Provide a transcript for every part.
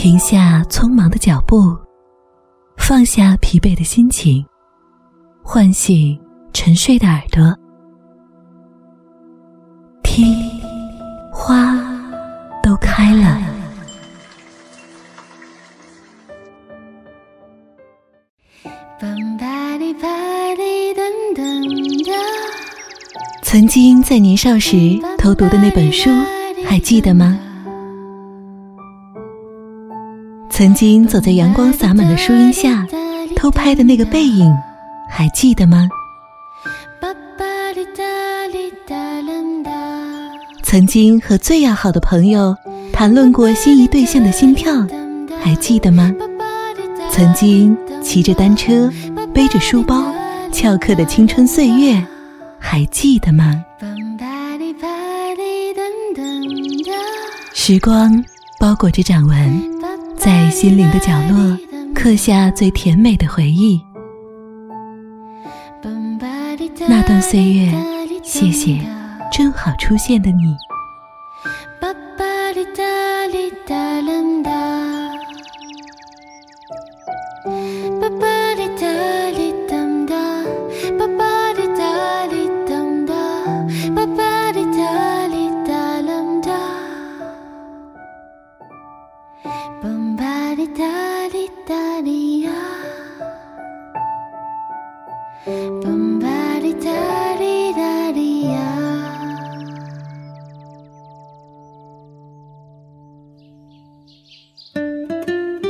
停下匆忙的脚步，放下疲惫的心情，唤醒沉睡的耳朵，听，花都开了。曾经在年少时偷读的那本书，还记得吗？曾经走在阳光洒满的树荫下偷拍的那个背影，还记得吗？曾经和最要好的朋友谈论过心仪对象的心跳，还记得吗？曾经骑着单车、背着书包、翘课的青春岁月，还记得吗？时光包裹着掌纹。在心灵的角落刻下最甜美的回忆，那段岁月，谢谢正好出现的你。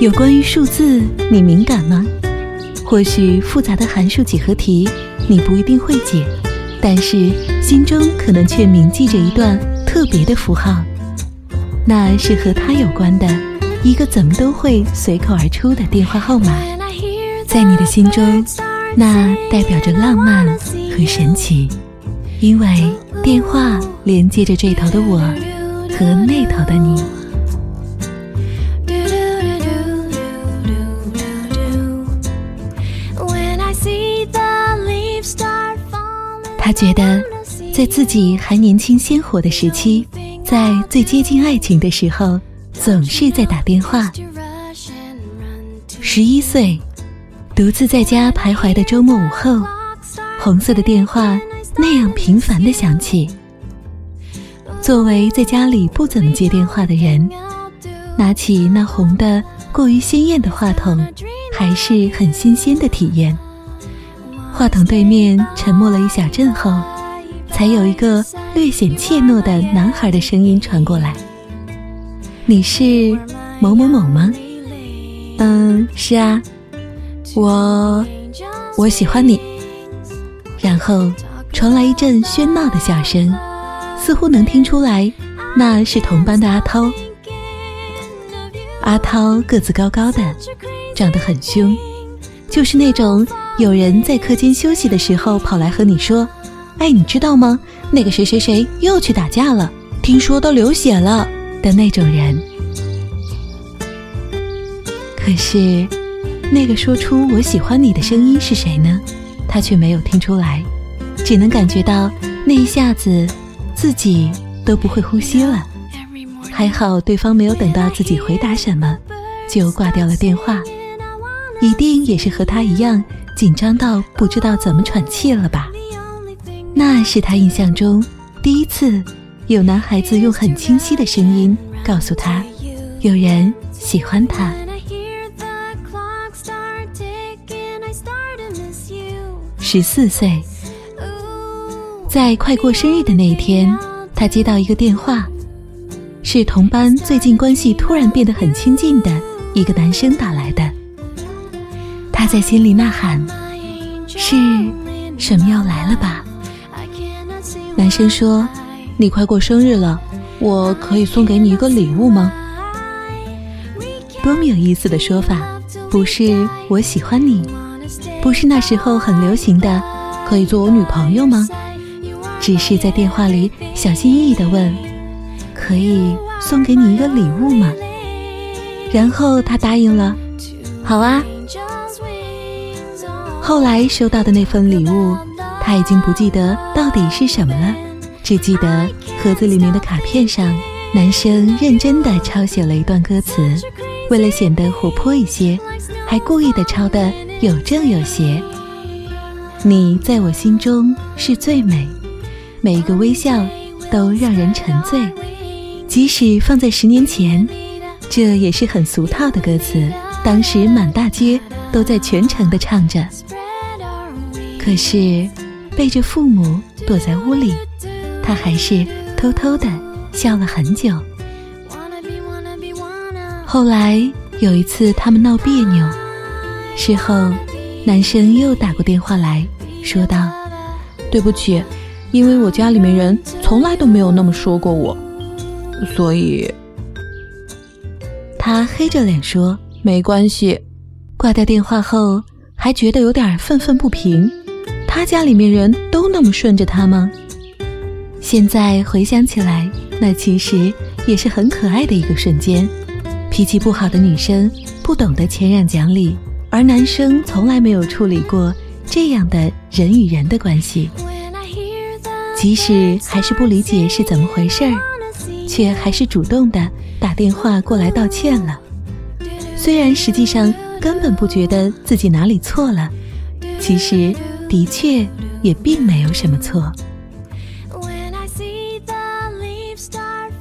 有关于数字，你敏感吗？或许复杂的函数几何题你不一定会解，但是心中可能却铭记着一段特别的符号，那是和它有关的一个怎么都会随口而出的电话号码，在你的心中，那代表着浪漫和神奇，因为电话连接着这头的我和那头的你。他觉得，在自己还年轻鲜活的时期，在最接近爱情的时候，总是在打电话。十一岁，独自在家徘徊的周末午后，红色的电话那样频繁的响起。作为在家里不怎么接电话的人，拿起那红的过于鲜艳的话筒，还是很新鲜的体验。话筒对面沉默了一小阵后，才有一个略显怯懦的男孩的声音传过来：“你是某某某吗？”“嗯，是啊，我我喜欢你。”然后传来一阵喧闹的笑声，似乎能听出来那是同班的阿涛。阿涛个子高高的，长得很凶，就是那种。有人在课间休息的时候跑来和你说：“哎，你知道吗？那个谁谁谁又去打架了，听说都流血了的那种人。”可是，那个说出“我喜欢你”的声音是谁呢？他却没有听出来，只能感觉到那一下子自己都不会呼吸了。还好对方没有等到自己回答什么，就挂掉了电话。一定也是和他一样。紧张到不知道怎么喘气了吧？那是他印象中第一次有男孩子用很清晰的声音告诉他，有人喜欢他。十四岁，在快过生日的那一天，他接到一个电话，是同班最近关系突然变得很亲近的一个男生打来的。在心里呐喊：“是什么要来了吧？”男生说：“你快过生日了，我可以送给你一个礼物吗？”多么有意思的说法！不是我喜欢你，不是那时候很流行的，可以做我女朋友吗？只是在电话里小心翼翼地问：“可以送给你一个礼物吗？”然后他答应了。好啊。后来收到的那份礼物，他已经不记得到底是什么了，只记得盒子里面的卡片上，男生认真地抄写了一段歌词，为了显得活泼一些，还故意的抄得有正有邪。你在我心中是最美。每一个微笑都让人沉醉，即使放在十年前，这也是很俗套的歌词。当时满大街都在全程的唱着，可是背着父母躲在屋里，他还是偷偷的笑了很久。后来有一次他们闹别扭，事后男生又打过电话来说道：“对不起。”因为我家里面人从来都没有那么说过我，所以他黑着脸说没关系。挂掉电话后，还觉得有点愤愤不平。他家里面人都那么顺着他吗？现在回想起来，那其实也是很可爱的一个瞬间。脾气不好的女生不懂得谦让讲理，而男生从来没有处理过这样的人与人的关系。即使还是不理解是怎么回事儿，却还是主动的打电话过来道歉了。虽然实际上根本不觉得自己哪里错了，其实的确也并没有什么错。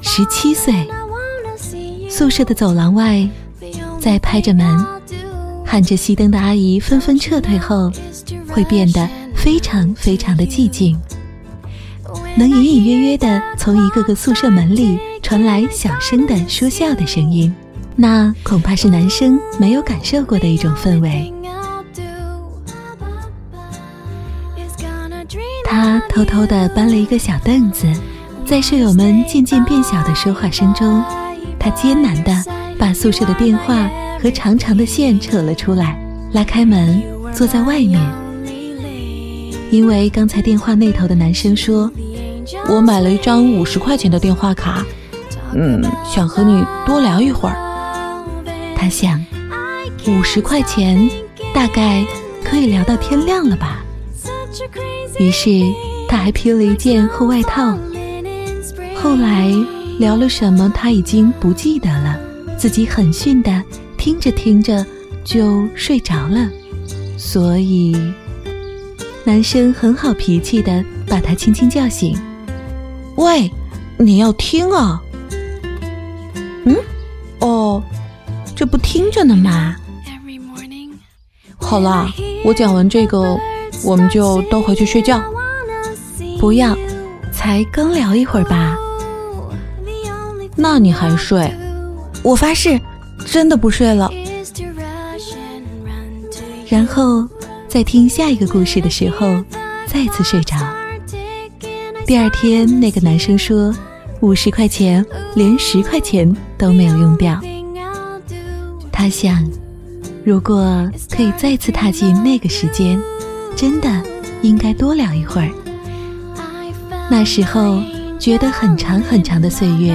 十七岁，宿舍的走廊外，在拍着门、喊着熄灯的阿姨纷纷撤退后，会变得非常非常的寂静。能隐隐约约的从一个个宿舍门里传来小声的说笑的声音，那恐怕是男生没有感受过的一种氛围。他偷偷的搬了一个小凳子，在舍友们渐渐变小的说话声中，他艰难的把宿舍的电话和长长的线扯了出来，拉开门，坐在外面。因为刚才电话那头的男生说。我买了一张五十块钱的电话卡，嗯，想和你多聊一会儿。他想，五十块钱大概可以聊到天亮了吧。于是他还披了一件厚外套。后来聊了什么，他已经不记得了。自己很逊的听着听着就睡着了，所以男生很好脾气的把他轻轻叫醒。喂，你要听啊？嗯，哦，这不听着呢吗？好啦，我讲完这个，我们就都回去睡觉。不要，才刚聊一会儿吧。那你还睡？我发誓，真的不睡了。然后在听下一个故事的时候，再次睡着。第二天，那个男生说：“五十块钱，连十块钱都没有用掉。”他想，如果可以再次踏进那个时间，真的应该多聊一会儿。那时候觉得很长很长的岁月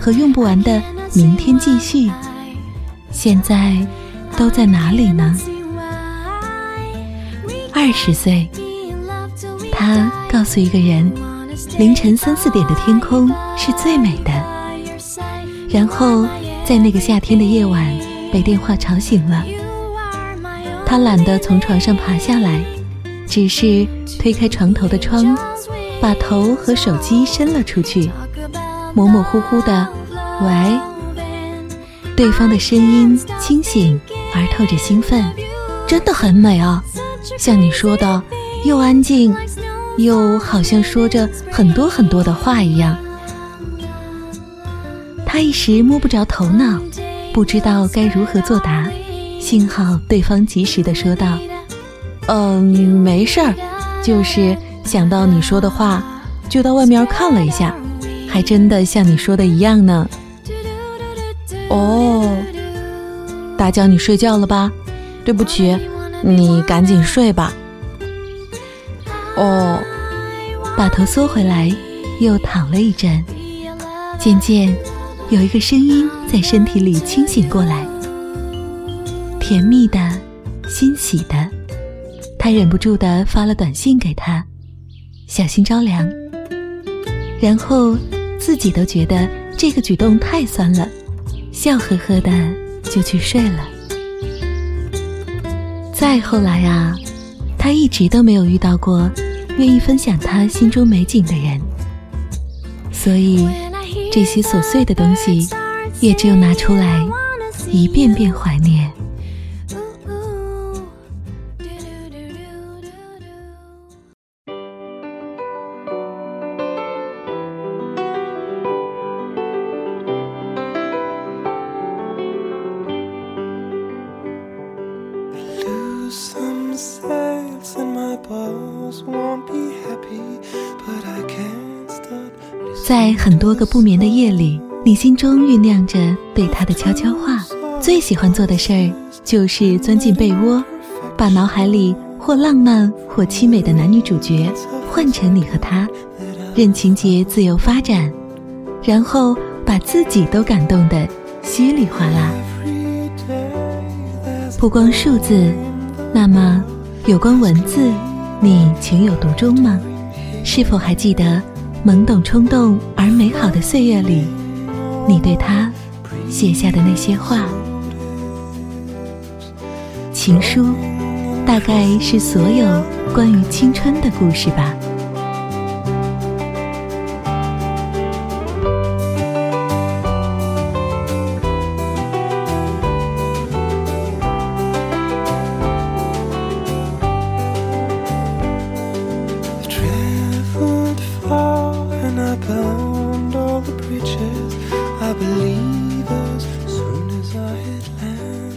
和用不完的明天继续，现在都在哪里呢？二十岁，他告诉一个人。凌晨三四点的天空是最美的。然后在那个夏天的夜晚，被电话吵醒了。他懒得从床上爬下来，只是推开床头的窗，把头和手机伸了出去，模模糊糊的“喂”，对方的声音清醒而透着兴奋，真的很美啊，像你说的，又安静。又好像说着很多很多的话一样，他一时摸不着头脑，不知道该如何作答。幸好对方及时的说道：“嗯，没事儿，就是想到你说的话，就到外面看了一下，还真的像你说的一样呢。”哦，打搅你睡觉了吧？对不起，你赶紧睡吧。哦，把头缩回来，又躺了一阵。渐渐，有一个声音在身体里清醒过来，甜蜜的、欣喜的。他忍不住的发了短信给他，小心着凉。然后自己都觉得这个举动太酸了，笑呵呵的就去睡了。再后来啊，他一直都没有遇到过愿意分享他心中美景的人，所以。这些琐碎的东西，也只有拿出来一遍遍怀念。个不眠的夜里，你心中酝酿着对他的悄悄话。最喜欢做的事儿就是钻进被窝，把脑海里或浪漫或凄美的男女主角换成你和他，任情节自由发展，然后把自己都感动得稀里哗啦。不光数字，那么有关文字，你情有独钟吗？是否还记得？懵懂冲动而美好的岁月里，你对他写下的那些话，情书，大概是所有关于青春的故事吧。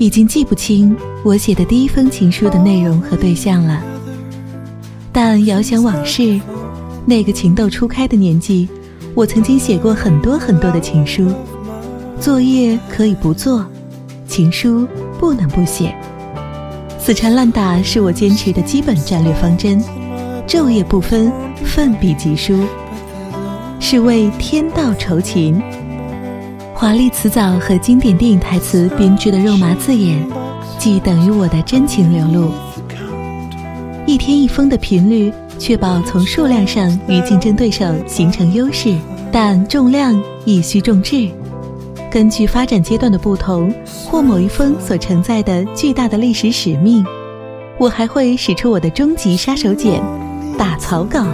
已经记不清我写的第一封情书的内容和对象了，但遥想往事，那个情窦初开的年纪，我曾经写过很多很多的情书。作业可以不做，情书不能不写。死缠烂打是我坚持的基本战略方针，昼夜不分，奋笔疾书，是为天道酬勤。华丽辞藻和经典电影台词编织的肉麻字眼，既等于我的真情流露。一天一封的频率，确保从数量上与竞争对手形成优势，但重量亦需重质。根据发展阶段的不同，或某一封所承载的巨大的历史使命，我还会使出我的终极杀手锏——打草稿。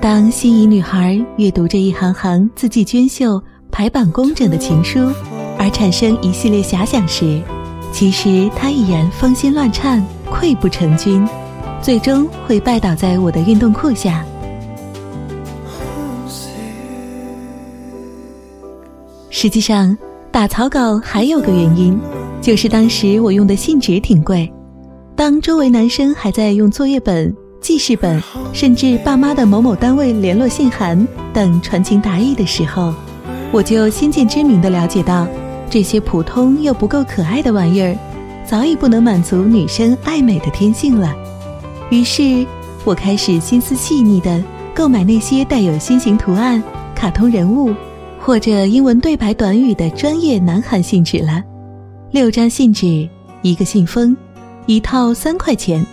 当心仪女孩阅读这一行行字迹娟秀。排版工整的情书，而产生一系列遐想时，其实他已然芳心乱颤，溃不成军，最终会拜倒在我的运动裤下。实际上，打草稿还有个原因，就是当时我用的信纸挺贵。当周围男生还在用作业本、记事本，甚至爸妈的某某单位联络信函等传情达意的时候。我就先见之明地了解到，这些普通又不够可爱的玩意儿，早已不能满足女生爱美的天性了。于是，我开始心思细腻地购买那些带有心形图案、卡通人物或者英文对白短语的专业南韩信纸了。六张信纸，一个信封，一套三块钱，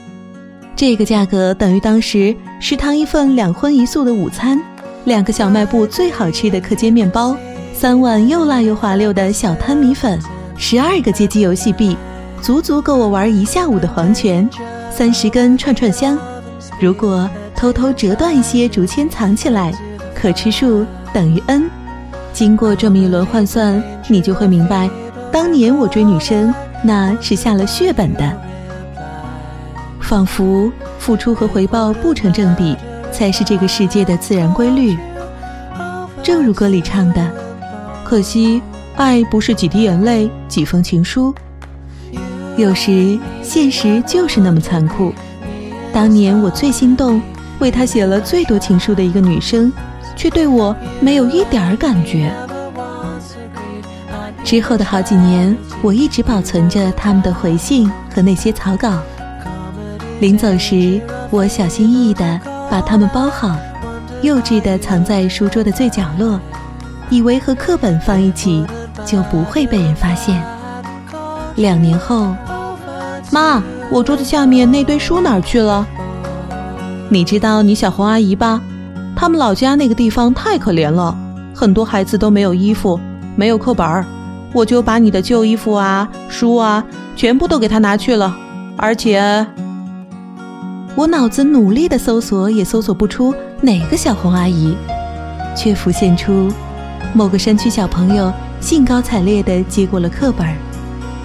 这个价格等于当时食堂一份两荤一素的午餐，两个小卖部最好吃的课间面包。三碗又辣又滑溜的小摊米粉，十二个街机游戏币，足足够我玩一下午的黄泉。三十根串串香，如果偷偷折断一些竹签藏起来，可吃数等于 n。经过这么一轮换算，你就会明白，当年我追女生那是下了血本的。仿佛付出和回报不成正比，才是这个世界的自然规律。正如歌里唱的。可惜，爱不是几滴眼泪、几封情书。有时，现实就是那么残酷。当年我最心动、为他写了最多情书的一个女生，却对我没有一点儿感觉。之后的好几年，我一直保存着他们的回信和那些草稿。临走时，我小心翼翼地把它们包好，幼稚地藏在书桌的最角落，以为和课本放一起就不会被人发现。两年后，妈，我桌子下面那堆书哪儿去了？你知道你小红阿姨吧？他们老家那个地方太可怜了，很多孩子都没有衣服，没有课本儿。我就把你的旧衣服啊、书啊，全部都给他拿去了。而且，我脑子努力的搜索，也搜索不出哪个小红阿姨，却浮现出某个山区小朋友兴高采烈地接过了课本，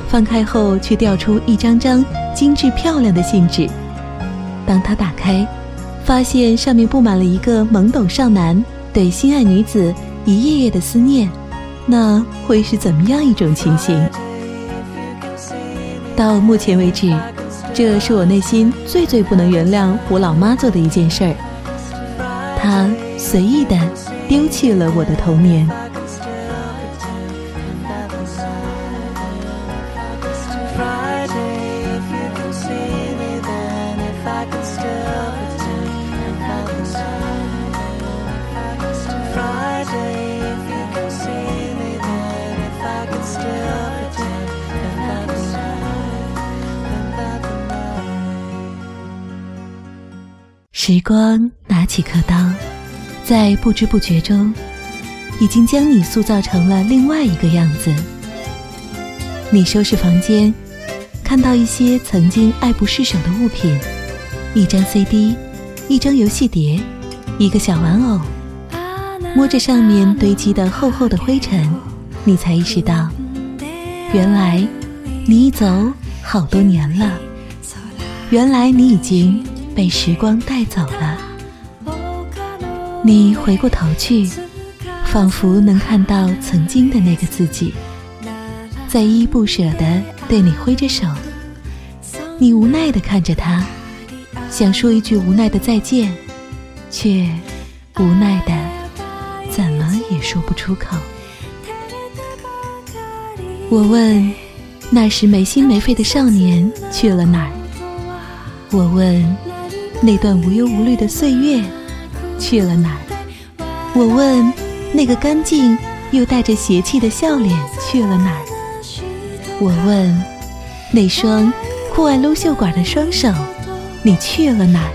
翻开后却掉出一张张精致漂亮的信纸。当他打开，发现上面布满了一个懵懂少男对心爱女子一页页的思念。那会是怎么样一种情形？到目前为止，这是我内心最最不能原谅我老妈做的一件事儿。她随意的丢弃了我的童年。时光拿起刻刀，在不知不觉中，已经将你塑造成了另外一个样子。你收拾房间，看到一些曾经爱不释手的物品，一张 CD，一张游戏碟，一个小玩偶，摸着上面堆积的厚厚的灰尘，你才意识到，原来你已走好多年了，原来你已经。被时光带走了，你回过头去，仿佛能看到曾经的那个自己，在依依不舍地对你挥着手。你无奈地看着他，想说一句无奈的再见，却无奈的怎么也说不出口。我问，那时没心没肺的少年去了哪儿？我问。那段无忧无虑的岁月去了哪儿？我问，那个干净又带着邪气的笑脸去了哪儿？我问，那双酷爱撸袖管的双手，你去了哪儿？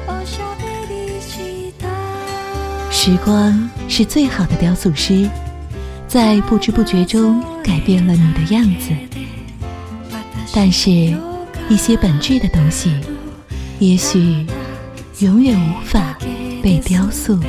时光是最好的雕塑师，在不知不觉中改变了你的样子。但是，一些本质的东西，也许。永远无法被雕塑。